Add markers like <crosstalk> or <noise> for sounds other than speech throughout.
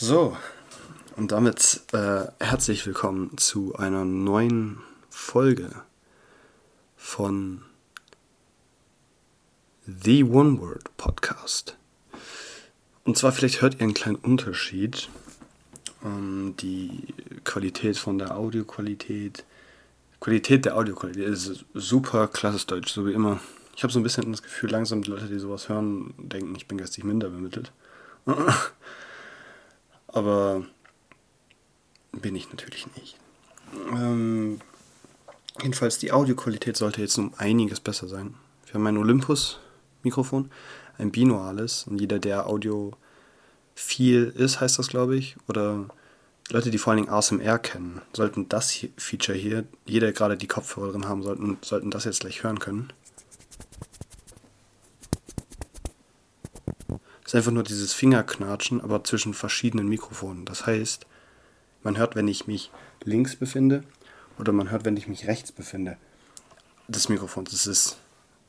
So, und damit äh, herzlich willkommen zu einer neuen Folge von The One Word Podcast. Und zwar vielleicht hört ihr einen kleinen Unterschied. Ähm, die Qualität von der Audioqualität. Qualität der Audioqualität ist super klassisch Deutsch, so wie immer. Ich habe so ein bisschen das Gefühl, langsam die Leute, die sowas hören, denken, ich bin geistig minder bemittelt. <laughs> Aber bin ich natürlich nicht. Ähm, jedenfalls die Audioqualität sollte jetzt um einiges besser sein. Wir haben ein Olympus-Mikrofon, ein binaurales und jeder, der Audio viel ist, heißt das, glaube ich, oder Leute, die vor allen Dingen ASMR kennen, sollten das hier, Feature hier, jeder gerade die Kopfhörer drin haben, sollten, sollten das jetzt gleich hören können. Ist einfach nur dieses Fingerknatschen, aber zwischen verschiedenen Mikrofonen. Das heißt, man hört, wenn ich mich links befinde oder man hört, wenn ich mich rechts befinde des Mikrofons. Das ist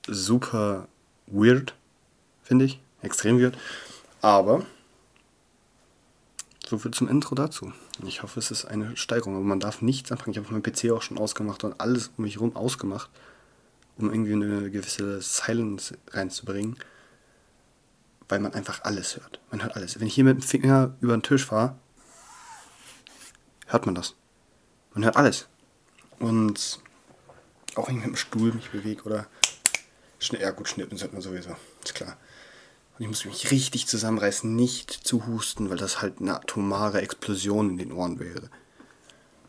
super weird, finde ich. Extrem weird. Aber so viel zum Intro dazu. Ich hoffe, es ist eine Steigerung. Aber man darf nichts anfangen. Ich habe meinen PC auch schon ausgemacht und alles um mich herum ausgemacht, um irgendwie eine gewisse Silence reinzubringen weil man einfach alles hört. Man hört alles. Wenn ich hier mit dem Finger über den Tisch fahre, hört man das. Man hört alles. Und auch wenn ich mit dem Stuhl mich bewege oder schnell, ja gut, schnippen sollte man sowieso, ist klar. Und ich muss mich richtig zusammenreißen, nicht zu husten, weil das halt eine atomare Explosion in den Ohren wäre.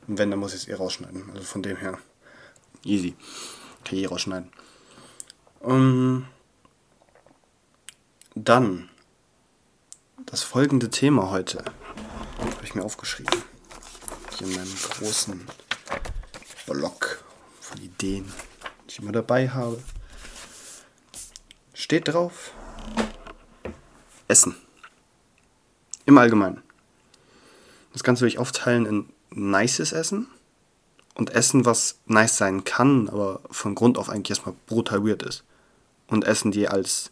Und wenn, dann muss ich es eh rausschneiden. Also von dem her, easy. Kann ich eh rausschneiden. Um, dann das folgende Thema heute. Habe ich mir aufgeschrieben. Hier in meinem großen Block von Ideen, die ich immer dabei habe. Steht drauf Essen. Im Allgemeinen. Das Ganze will ich aufteilen in nices Essen und Essen, was nice sein kann, aber von Grund auf eigentlich erstmal brutal weird ist. Und Essen, die als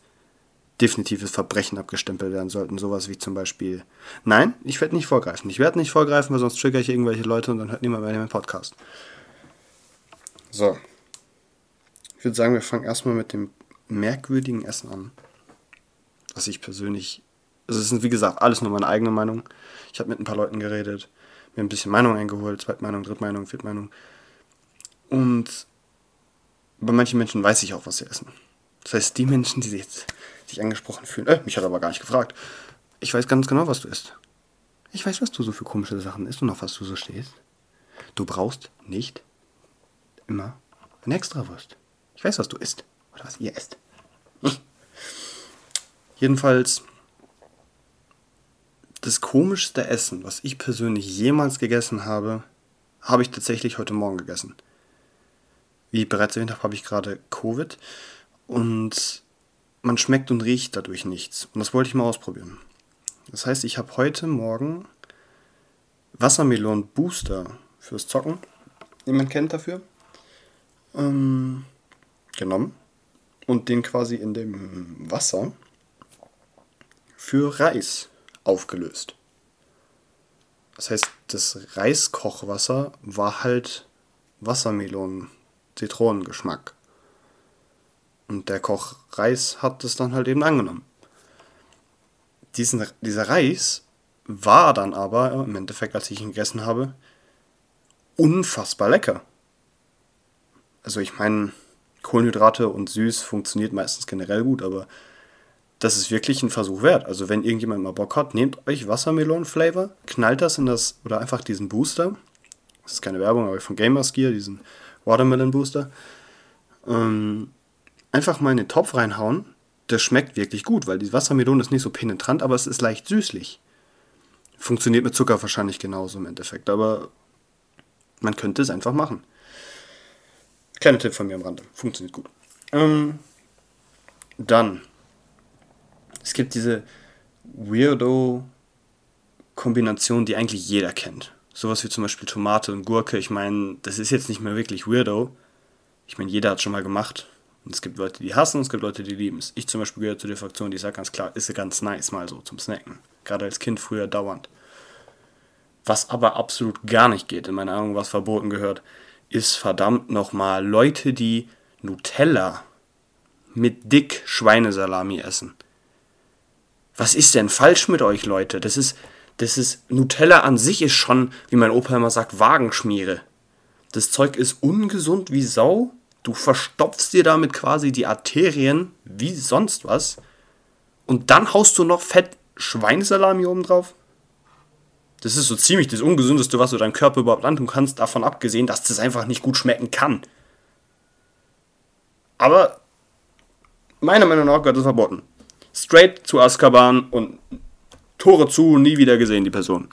definitives Verbrechen abgestempelt werden sollten. Sowas wie zum Beispiel, nein, ich werde nicht vorgreifen. Ich werde nicht vorgreifen, weil sonst triggere ich irgendwelche Leute und dann hört niemand mehr meinen Podcast. So. Ich würde sagen, wir fangen erstmal mit dem merkwürdigen Essen an. Was ich persönlich, also es ist wie gesagt alles nur meine eigene Meinung. Ich habe mit ein paar Leuten geredet, mir ein bisschen Meinung eingeholt, Zweitmeinung, Drittmeinung, Viertmeinung. Und bei manchen Menschen weiß ich auch, was sie essen. Das heißt, die Menschen, die jetzt sich angesprochen fühlen, äh, mich hat aber gar nicht gefragt. Ich weiß ganz genau, was du isst. Ich weiß, was du so für komische Sachen isst und auf was du so stehst. Du brauchst nicht immer eine Extrawurst. Ich weiß, was du isst. Oder was ihr esst. <laughs> Jedenfalls, das komischste Essen, was ich persönlich jemals gegessen habe, habe ich tatsächlich heute Morgen gegessen. Wie bereits erwähnt habe, habe ich gerade Covid und man schmeckt und riecht dadurch nichts. Und das wollte ich mal ausprobieren. Das heißt, ich habe heute Morgen Wassermelon Booster fürs Zocken, den man kennt dafür, ähm, genommen und den quasi in dem Wasser für Reis aufgelöst. Das heißt, das Reiskochwasser war halt Wassermelon-Zitronengeschmack. Und der Koch Reis hat es dann halt eben angenommen. Diesen, dieser Reis war dann aber im Endeffekt, als ich ihn gegessen habe, unfassbar lecker. Also ich meine, Kohlenhydrate und süß funktioniert meistens generell gut, aber das ist wirklich ein Versuch wert. Also wenn irgendjemand mal Bock hat, nehmt euch Wassermelon-Flavor, knallt das in das, oder einfach diesen Booster. Das ist keine Werbung, aber von Gamersgear, diesen Watermelon Booster. Ähm, einfach mal in den Topf reinhauen. Das schmeckt wirklich gut, weil die Wassermelone ist nicht so penetrant, aber es ist leicht süßlich. Funktioniert mit Zucker wahrscheinlich genauso im Endeffekt, aber man könnte es einfach machen. Kleiner Tipp von mir am Rande. Funktioniert gut. Ähm, dann. Es gibt diese Weirdo-Kombination, die eigentlich jeder kennt. Sowas wie zum Beispiel Tomate und Gurke. Ich meine, das ist jetzt nicht mehr wirklich Weirdo. Ich meine, jeder hat schon mal gemacht. Und es gibt Leute, die hassen, und es gibt Leute, die lieben es. Ich zum Beispiel gehöre zu der Fraktion, die sagt ganz klar, ist ganz nice mal so zum Snacken. Gerade als Kind früher dauernd. Was aber absolut gar nicht geht, in meiner Ahnung, was verboten gehört, ist verdammt nochmal Leute, die Nutella mit dick Schweinesalami essen. Was ist denn falsch mit euch, Leute? Das ist, das ist, Nutella an sich ist schon, wie mein Opa immer sagt, Wagenschmiere. Das Zeug ist ungesund wie Sau. Du verstopfst dir damit quasi die Arterien wie sonst was. Und dann haust du noch fett Schweinesalami oben drauf. Das ist so ziemlich das Ungesündeste, was du deinem Körper überhaupt antun kannst, davon abgesehen, dass das einfach nicht gut schmecken kann. Aber meiner Meinung nach gehört das verboten. Straight zu Azkaban und Tore zu, nie wieder gesehen, die Person.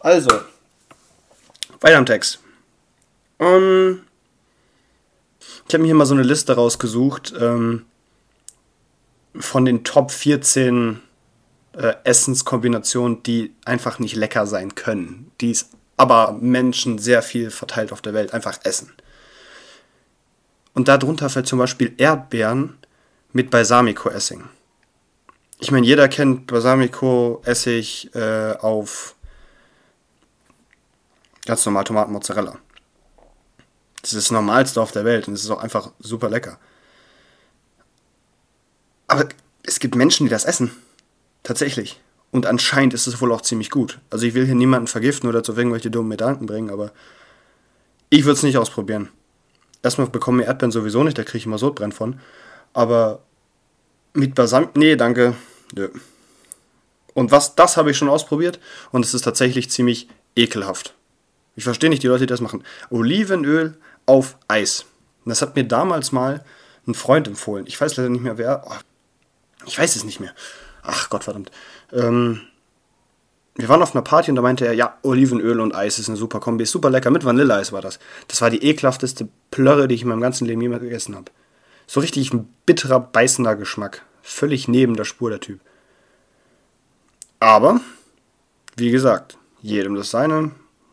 Also, weiter am Text. Um, ähm, ich habe mir hier mal so eine Liste rausgesucht ähm, von den Top 14 äh, Essenskombinationen, die einfach nicht lecker sein können, die es aber Menschen sehr viel verteilt auf der Welt einfach essen. Und darunter fällt zum Beispiel Erdbeeren mit Balsamico-Essing ich meine, jeder kennt Balsamico-Essig äh, auf ganz normal Tomatenmozzarella. Das ist das Normalste auf der Welt und es ist auch einfach super lecker. Aber es gibt Menschen, die das essen. Tatsächlich. Und anscheinend ist es wohl auch ziemlich gut. Also ich will hier niemanden vergiften oder zu irgendwelche dummen Gedanken bringen, aber ich würde es nicht ausprobieren. Erstmal bekommen wir Erdbeeren sowieso nicht, da kriege ich immer Sodbrennen von. Aber mit Balsam. Nee, danke. Nö. Und was, das habe ich schon ausprobiert und es ist tatsächlich ziemlich ekelhaft. Ich verstehe nicht die Leute, die das machen. Olivenöl auf Eis. Das hat mir damals mal ein Freund empfohlen. Ich weiß leider nicht mehr wer. Oh, ich weiß es nicht mehr. Ach Gott verdammt. Ähm, wir waren auf einer Party und da meinte er, ja, Olivenöl und Eis ist eine super Kombi. Ist super lecker. Mit Vanilleeis war das. Das war die ekelhafteste Plörre, die ich in meinem ganzen Leben jemals gegessen habe. So richtig ein bitterer, beißender Geschmack. Völlig neben der Spur der Typ. Aber, wie gesagt, jedem das seine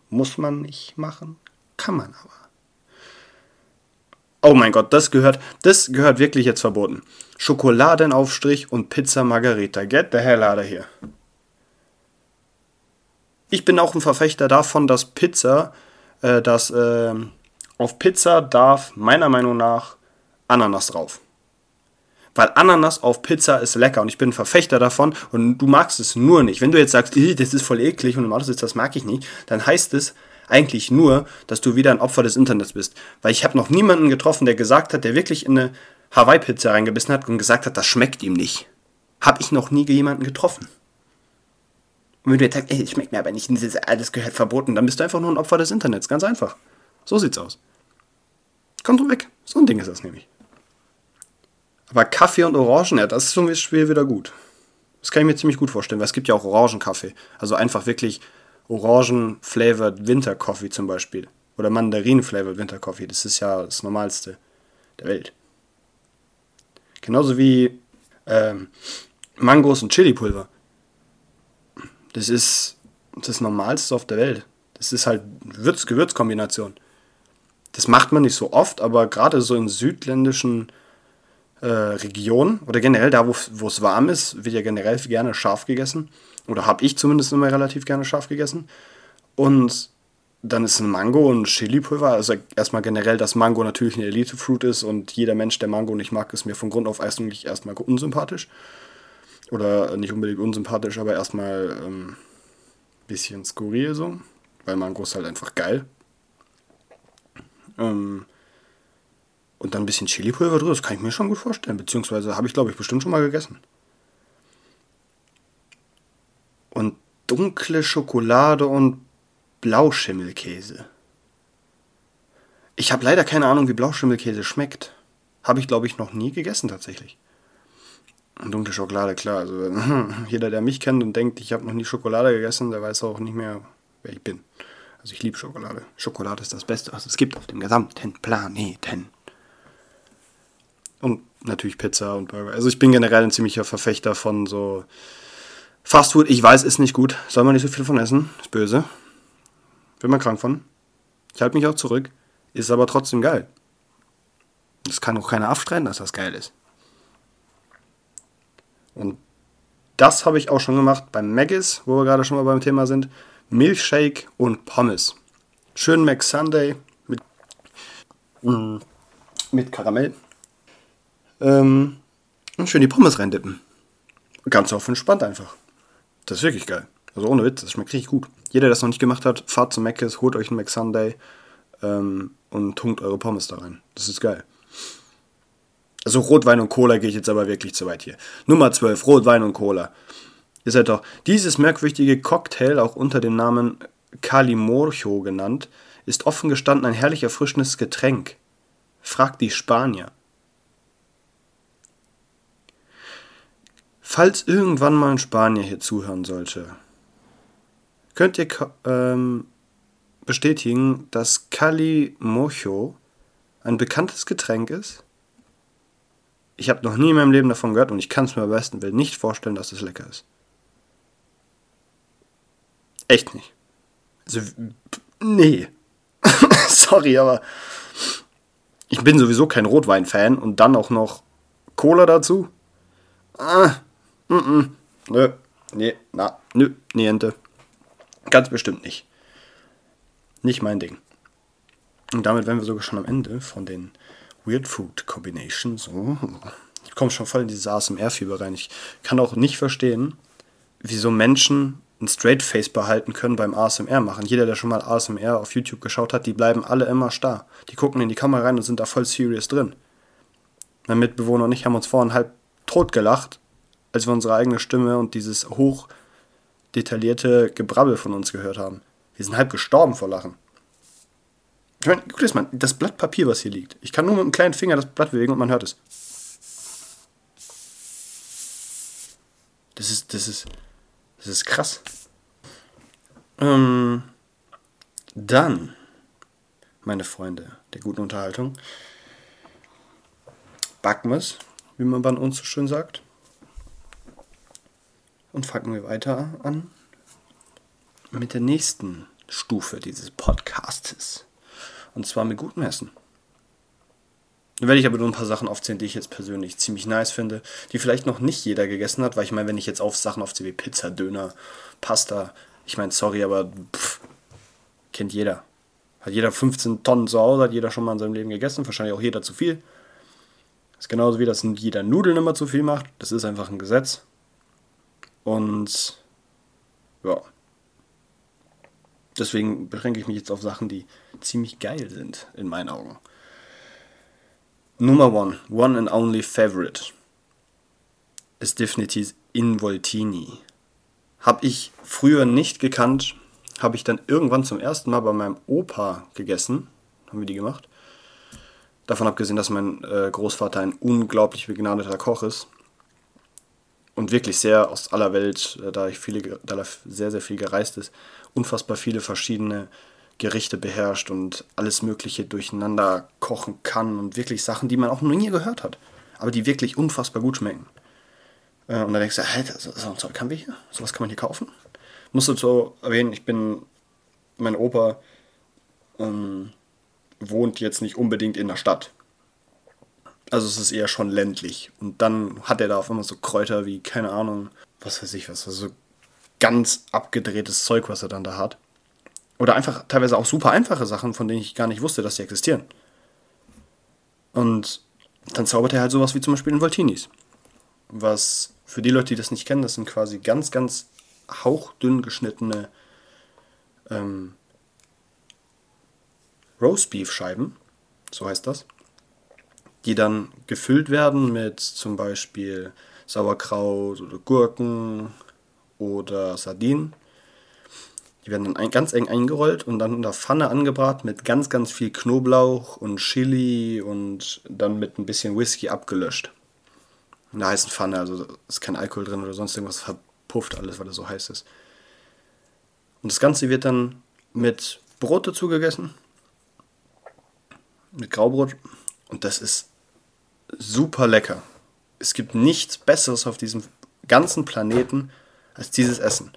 muss man nicht machen, kann man aber. Oh mein Gott, das gehört, das gehört wirklich jetzt verboten. Schokoladenaufstrich und Pizza Margarita. Get the hell out of here. Ich bin auch ein Verfechter davon, dass Pizza, äh, dass äh, auf Pizza darf meiner Meinung nach Ananas drauf. Weil Ananas auf Pizza ist lecker und ich bin ein Verfechter davon und du magst es nur nicht. Wenn du jetzt sagst, das ist voll eklig und du magst es, das mag ich nicht, dann heißt es eigentlich nur, dass du wieder ein Opfer des Internets bist. Weil ich habe noch niemanden getroffen, der gesagt hat, der wirklich in eine Hawaii-Pizza reingebissen hat und gesagt hat, das schmeckt ihm nicht. Habe ich noch nie jemanden getroffen. Und wenn du jetzt sagst, ey, das schmeckt mir aber nicht, alles gehört verboten, dann bist du einfach nur ein Opfer des Internets. Ganz einfach. So sieht's aus. Komm doch weg. So ein Ding ist das nämlich. Aber Kaffee und Orangen, ja, das ist zum Beispiel wieder gut. Das kann ich mir ziemlich gut vorstellen, weil es gibt ja auch Orangenkaffee. Also einfach wirklich Orangen-flavored Wintercoffee zum Beispiel. Oder Mandarin-flavored Wintercoffee. Das ist ja das Normalste der Welt. Genauso wie ähm, Mangos und Chili-Pulver. Das ist das Normalste auf der Welt. Das ist halt Würz-Gewürz-Kombination. Das macht man nicht so oft, aber gerade so in südländischen äh, Region oder generell da, wo es warm ist, wird ja generell gerne scharf gegessen. Oder habe ich zumindest immer relativ gerne scharf gegessen. Und dann ist ein Mango und Chili-Pulver. Also erstmal generell, dass Mango natürlich eine Elite-Fruit ist und jeder Mensch, der Mango nicht mag, ist mir von Grund auf eigentlich erstmal unsympathisch. Oder nicht unbedingt unsympathisch, aber erstmal ein ähm, bisschen skurril so. Weil Mango ist halt einfach geil. Ähm, und dann ein bisschen Chili-Pulver drüber, das kann ich mir schon gut vorstellen. Beziehungsweise habe ich, glaube ich, bestimmt schon mal gegessen. Und dunkle Schokolade und Blauschimmelkäse. Ich habe leider keine Ahnung, wie Blauschimmelkäse schmeckt. Habe ich, glaube ich, noch nie gegessen tatsächlich. Und dunkle Schokolade, klar. Also <laughs> jeder, der mich kennt und denkt, ich habe noch nie Schokolade gegessen, der weiß auch nicht mehr, wer ich bin. Also ich liebe Schokolade. Schokolade ist das Beste, was es gibt auf dem gesamten Planeten. Und natürlich Pizza und Burger. Also ich bin generell ein ziemlicher Verfechter von so Fastfood. Ich weiß, ist nicht gut. Soll man nicht so viel von essen. Ist böse. Bin man krank von. Ich halte mich auch zurück. Ist aber trotzdem geil. Das kann auch keiner abstreiten, dass das geil ist. Und das habe ich auch schon gemacht beim Maggis, wo wir gerade schon mal beim Thema sind. Milchshake und Pommes. Schön McSunday mit, mm, mit Karamell. Ähm, und schön die Pommes reindippen. Ganz auf entspannt einfach. Das ist wirklich geil. Also ohne Witz, das schmeckt richtig gut. Jeder, der das noch nicht gemacht hat, fahrt zu Mc's, holt euch einen McSunday ähm, und tunkt eure Pommes da rein. Das ist geil. Also Rotwein und Cola gehe ich jetzt aber wirklich zu weit hier. Nummer 12, Rotwein und Cola. Ihr seid doch, dieses merkwürdige Cocktail, auch unter dem Namen Calimorcho genannt, ist offen gestanden ein herrlich erfrischendes Getränk. Fragt die Spanier. Falls irgendwann mal ein Spanier hier zuhören sollte, könnt ihr ähm, bestätigen, dass Calimocho ein bekanntes Getränk ist? Ich habe noch nie in meinem Leben davon gehört und ich kann es mir am besten Willen nicht vorstellen, dass es lecker ist. Echt nicht. Also, nee. <laughs> Sorry, aber ich bin sowieso kein Rotwein-Fan und dann auch noch Cola dazu? Ah, mm, -mm. nö, nee, na, nö, niente. Ganz bestimmt nicht. Nicht mein Ding. Und damit wären wir sogar schon am Ende von den Weird Food Combinations. Oh. Ich komme schon voll in dieses ASMR-Fieber rein. Ich kann auch nicht verstehen, wieso Menschen ein Straight Face behalten können beim ASMR machen. Jeder, der schon mal ASMR auf YouTube geschaut hat, die bleiben alle immer starr. Die gucken in die Kamera rein und sind da voll serious drin. Mein Mitbewohner und ich haben uns vorhin halb tot gelacht, als wir unsere eigene Stimme und dieses hoch detaillierte Gebrabbel von uns gehört haben. Wir sind halb gestorben vor Lachen. Ich meine, guck das mal, das Blatt Papier, was hier liegt. Ich kann nur mit einem kleinen Finger das Blatt bewegen und man hört es. Das ist, das ist, das ist krass. Ähm, dann, meine Freunde der guten Unterhaltung, Backmes, wie man bei uns so schön sagt. Und fangen wir weiter an mit der nächsten Stufe dieses Podcastes. Und zwar mit gutem Essen. Dann werde ich aber nur ein paar Sachen aufzählen, die ich jetzt persönlich ziemlich nice finde, die vielleicht noch nicht jeder gegessen hat, weil ich meine, wenn ich jetzt auf Sachen aufziehe wie Pizza, Döner, Pasta, ich meine, sorry, aber pff, kennt jeder. Hat jeder 15 Tonnen zu Hause, hat jeder schon mal in seinem Leben gegessen, wahrscheinlich auch jeder zu viel. Das ist genauso wie das jeder Nudeln immer zu viel macht. Das ist einfach ein Gesetz. Und ja. Deswegen beschränke ich mich jetzt auf Sachen, die ziemlich geil sind, in meinen Augen. Nummer one, one and only favorite ist definitiv Involtini. Habe ich früher nicht gekannt, habe ich dann irgendwann zum ersten Mal bei meinem Opa gegessen. Haben wir die gemacht. Davon abgesehen, dass mein äh, Großvater ein unglaublich begnadeter Koch ist. Und wirklich sehr aus aller Welt, äh, da ich viele, da er sehr, sehr viel gereist ist, unfassbar viele verschiedene Gerichte beherrscht und alles Mögliche durcheinander kochen kann und wirklich Sachen, die man auch noch nie gehört hat, aber die wirklich unfassbar gut schmecken. Äh, und dann denkst du, hey, so, so ein Zeug haben wir hier? Sowas kann man hier kaufen? Musst du so erwähnen, ich bin, mein Opa ähm, wohnt jetzt nicht unbedingt in der Stadt. Also es ist eher schon ländlich. Und dann hat er da auf einmal so Kräuter wie, keine Ahnung, was weiß ich was, also ganz abgedrehtes Zeug, was er dann da hat. Oder einfach teilweise auch super einfache Sachen, von denen ich gar nicht wusste, dass sie existieren. Und dann zaubert er halt sowas wie zum Beispiel in Voltinis. Was für die Leute, die das nicht kennen, das sind quasi ganz, ganz hauchdünn geschnittene ähm, Roastbeef-Scheiben, so heißt das, die dann gefüllt werden mit zum Beispiel Sauerkraut oder Gurken oder Sardinen die werden dann ganz eng eingerollt und dann in der Pfanne angebraten mit ganz, ganz viel Knoblauch und Chili und dann mit ein bisschen Whisky abgelöscht. In einer heißen Pfanne, also ist kein Alkohol drin oder sonst irgendwas, verpufft alles, weil es so heiß ist. Und das Ganze wird dann mit Brot dazu gegessen. Mit Graubrot. Und das ist super lecker. Es gibt nichts Besseres auf diesem ganzen Planeten als dieses Essen.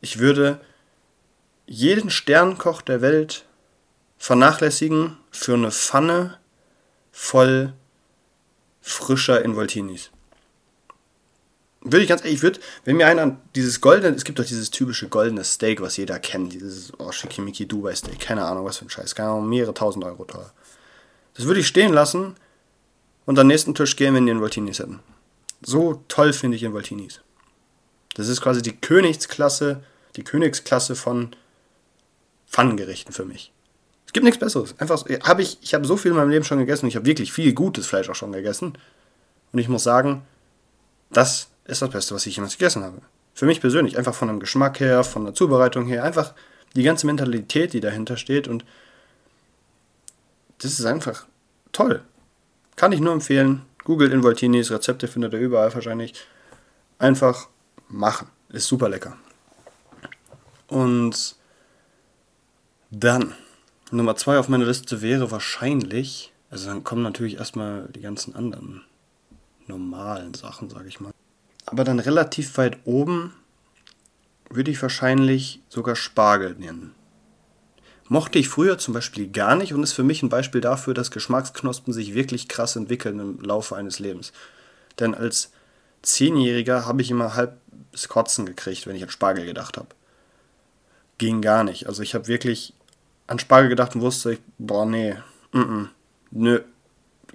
Ich würde jeden Sternkoch der Welt vernachlässigen für eine Pfanne voll frischer Involtinis. Würde ich ganz ehrlich, ich würde, wenn mir einer dieses goldene, es gibt doch dieses typische goldene Steak, was jeder kennt, dieses oh, Schickimicki Dubai Steak, keine Ahnung, was für ein Scheiß, keine Ahnung, mehrere tausend Euro teuer. Das würde ich stehen lassen und am nächsten Tisch gehen, wenn die Involtinis hätten. So toll finde ich Involtinis. Das ist quasi die Königsklasse, die Königsklasse von Pfannengerichten für mich. Es gibt nichts Besseres. Einfach habe ich, ich habe so viel in meinem Leben schon gegessen. Ich habe wirklich viel gutes Fleisch auch schon gegessen. Und ich muss sagen, das ist das Beste, was ich jemals gegessen habe. Für mich persönlich, einfach von dem Geschmack her, von der Zubereitung her, einfach die ganze Mentalität, die dahinter steht. Und das ist einfach toll. Kann ich nur empfehlen. Google Involtinis, Rezepte findet ihr überall wahrscheinlich. Einfach machen. Ist super lecker. Und dann, Nummer zwei auf meiner Liste wäre wahrscheinlich, also dann kommen natürlich erstmal die ganzen anderen normalen Sachen, sage ich mal. Aber dann relativ weit oben würde ich wahrscheinlich sogar Spargel nennen. Mochte ich früher zum Beispiel gar nicht und ist für mich ein Beispiel dafür, dass Geschmacksknospen sich wirklich krass entwickeln im Laufe eines Lebens. Denn als Zehnjähriger habe ich immer halb das Kotzen gekriegt, wenn ich an Spargel gedacht habe. Ging gar nicht. Also ich habe wirklich an Spargel gedacht und wusste, boah, nee, mm -mm, nö,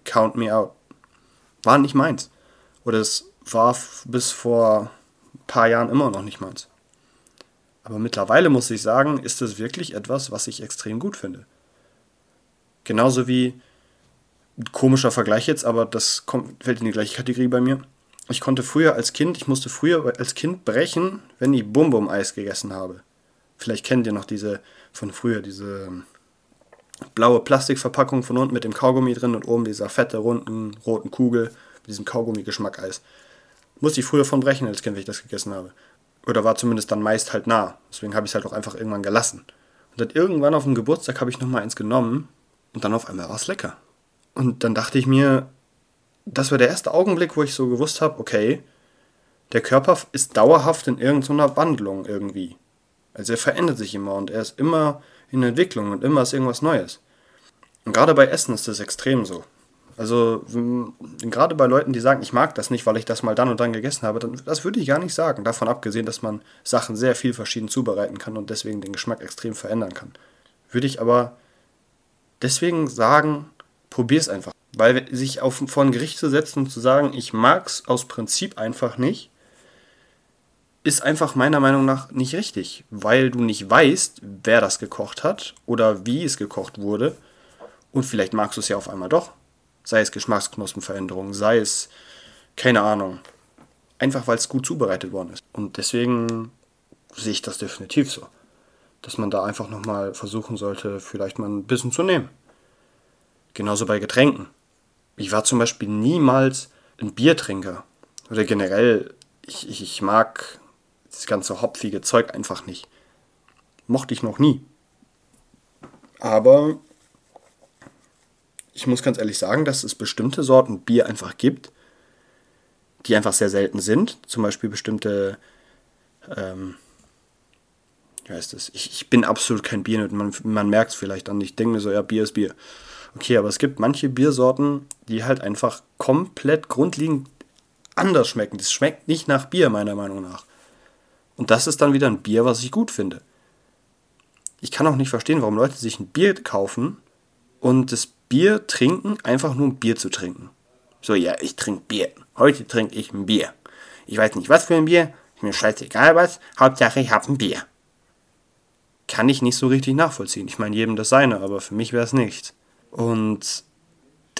count me out. War nicht meins. Oder es war bis vor ein paar Jahren immer noch nicht meins. Aber mittlerweile muss ich sagen, ist es wirklich etwas, was ich extrem gut finde. Genauso wie komischer Vergleich jetzt, aber das kommt, fällt in die gleiche Kategorie bei mir. Ich konnte früher als Kind, ich musste früher als Kind brechen, wenn ich Bum-Bum-Eis gegessen habe. Vielleicht kennt ihr noch diese von früher, diese blaue Plastikverpackung von unten mit dem Kaugummi drin und oben dieser fette, runden, roten Kugel mit diesem Kaugummi-Geschmack Eis. Musste ich früher von brechen als Kind, wenn ich das gegessen habe. Oder war zumindest dann meist halt nah. Deswegen habe ich es halt auch einfach irgendwann gelassen. Und dann irgendwann auf dem Geburtstag habe ich nochmal eins genommen und dann auf einmal war es lecker. Und dann dachte ich mir, das war der erste Augenblick, wo ich so gewusst habe, okay, der Körper ist dauerhaft in irgendeiner Wandlung irgendwie. Also er verändert sich immer und er ist immer in Entwicklung und immer ist irgendwas Neues. Und gerade bei Essen ist das extrem so. Also gerade bei Leuten, die sagen, ich mag das nicht, weil ich das mal dann und dann gegessen habe, dann, das würde ich gar nicht sagen. Davon abgesehen, dass man Sachen sehr viel verschieden zubereiten kann und deswegen den Geschmack extrem verändern kann. Würde ich aber deswegen sagen, probier es einfach. Weil sich auf, vor ein Gericht zu setzen und zu sagen, ich mag es aus Prinzip einfach nicht, ist einfach meiner Meinung nach nicht richtig, weil du nicht weißt, wer das gekocht hat oder wie es gekocht wurde. Und vielleicht magst du es ja auf einmal doch. Sei es Geschmacksknospenveränderung, sei es, keine Ahnung. Einfach weil es gut zubereitet worden ist. Und deswegen sehe ich das definitiv so. Dass man da einfach nochmal versuchen sollte, vielleicht mal ein bisschen zu nehmen. Genauso bei Getränken. Ich war zum Beispiel niemals ein Biertrinker. Oder generell, ich, ich, ich mag das ganze hopfige Zeug einfach nicht. Mochte ich noch nie. Aber ich muss ganz ehrlich sagen, dass es bestimmte Sorten Bier einfach gibt, die einfach sehr selten sind. Zum Beispiel bestimmte, ähm, wie heißt das? Ich, ich bin absolut kein Bier, man, man merkt es vielleicht dann. Ich denke mir so, ja, Bier ist Bier. Okay, aber es gibt manche Biersorten, die halt einfach komplett grundlegend anders schmecken. Das schmeckt nicht nach Bier, meiner Meinung nach. Und das ist dann wieder ein Bier, was ich gut finde. Ich kann auch nicht verstehen, warum Leute sich ein Bier kaufen und das Bier trinken, einfach nur ein Bier zu trinken. So, ja, ich trinke Bier. Heute trinke ich ein Bier. Ich weiß nicht, was für ein Bier. Ist mir scheißegal was. Hauptsache, ich habe ein Bier. Kann ich nicht so richtig nachvollziehen. Ich meine, jedem das seine, aber für mich wäre es nichts. Und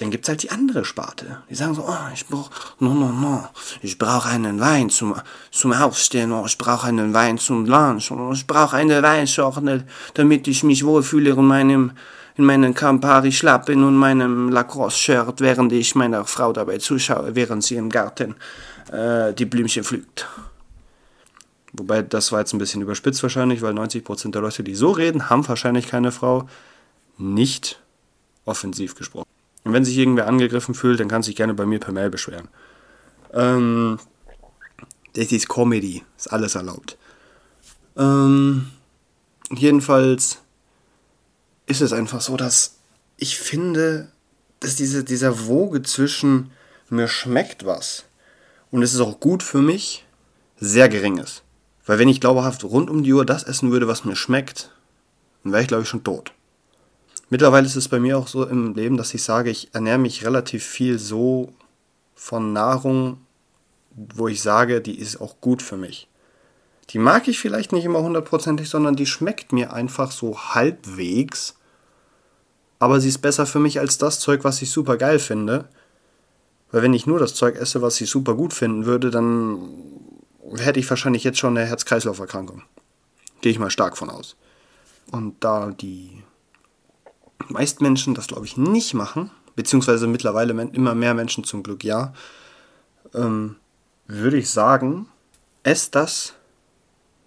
dann gibt es halt die andere Sparte. Die sagen so, oh, ich brauche, no, no, no, ich brauche einen Wein zum, zum Aufstehen, oh, ich brauche einen Wein zum Lunch, oh, ich brauche eine Weinschorle, damit ich mich wohlfühle in meinem, in meinem Campari-Schlappen und meinem Lacrosse-Shirt, während ich meiner Frau dabei zuschaue, während sie im Garten äh, die Blümchen pflückt. Wobei, das war jetzt ein bisschen überspitzt wahrscheinlich, weil 90% der Leute, die so reden, haben wahrscheinlich keine Frau. Nicht offensiv gesprochen. Und wenn sich irgendwer angegriffen fühlt, dann kann sich gerne bei mir per Mail beschweren. Ähm, das ist Comedy, ist alles erlaubt. Ähm, jedenfalls ist es einfach so, dass ich finde, dass diese, dieser Woge zwischen mir schmeckt was und es ist auch gut für mich, sehr gering ist. Weil wenn ich glaubhaft rund um die Uhr das essen würde, was mir schmeckt, dann wäre ich, glaube ich, schon tot. Mittlerweile ist es bei mir auch so im Leben, dass ich sage, ich ernähre mich relativ viel so von Nahrung, wo ich sage, die ist auch gut für mich. Die mag ich vielleicht nicht immer hundertprozentig, sondern die schmeckt mir einfach so halbwegs. Aber sie ist besser für mich als das Zeug, was ich super geil finde. Weil wenn ich nur das Zeug esse, was ich super gut finden würde, dann hätte ich wahrscheinlich jetzt schon eine Herz-Kreislauf-Erkrankung. Gehe ich mal stark von aus. Und da die meisten Menschen das, glaube ich, nicht machen, beziehungsweise mittlerweile immer mehr Menschen zum Glück ja, ähm, würde ich sagen, esst das,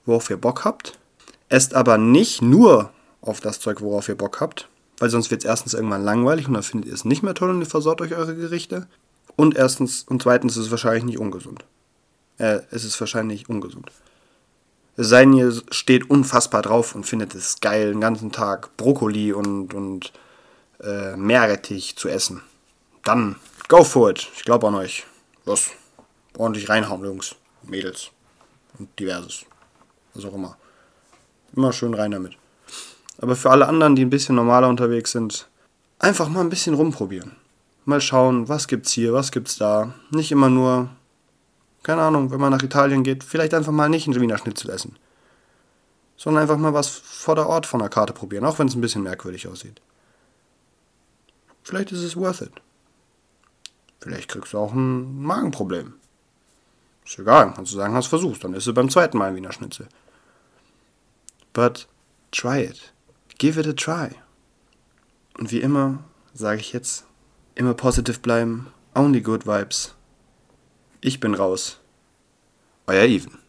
worauf ihr Bock habt. Esst aber nicht nur auf das Zeug, worauf ihr Bock habt, weil sonst wird es erstens irgendwann langweilig und dann findet ihr es nicht mehr toll und ihr versorgt euch eure Gerichte. Und erstens und zweitens ist es wahrscheinlich nicht ungesund. Äh, es ist wahrscheinlich ungesund. Es sei denn, ihr steht unfassbar drauf und findet es geil, den ganzen Tag Brokkoli und, und äh, Meerrettich zu essen. Dann go for it. Ich glaube an euch. Los. Ordentlich reinhauen, Jungs. Mädels. Und diverses. Was auch immer. Immer schön rein damit. Aber für alle anderen, die ein bisschen normaler unterwegs sind, einfach mal ein bisschen rumprobieren. Mal schauen, was gibt's hier, was gibt's da. Nicht immer nur keine Ahnung, wenn man nach Italien geht, vielleicht einfach mal nicht ein Wiener Schnitzel essen. Sondern einfach mal was vor der Ort von der Karte probieren, auch wenn es ein bisschen merkwürdig aussieht. Vielleicht ist es worth it. Vielleicht kriegst du auch ein Magenproblem. Ist egal, kannst du sagen, hast versucht, dann isst du beim zweiten Mal Wiener Schnitzel. But try it. Give it a try. Und wie immer sage ich jetzt, immer positive bleiben, only good vibes. Ich bin raus. Euer Even.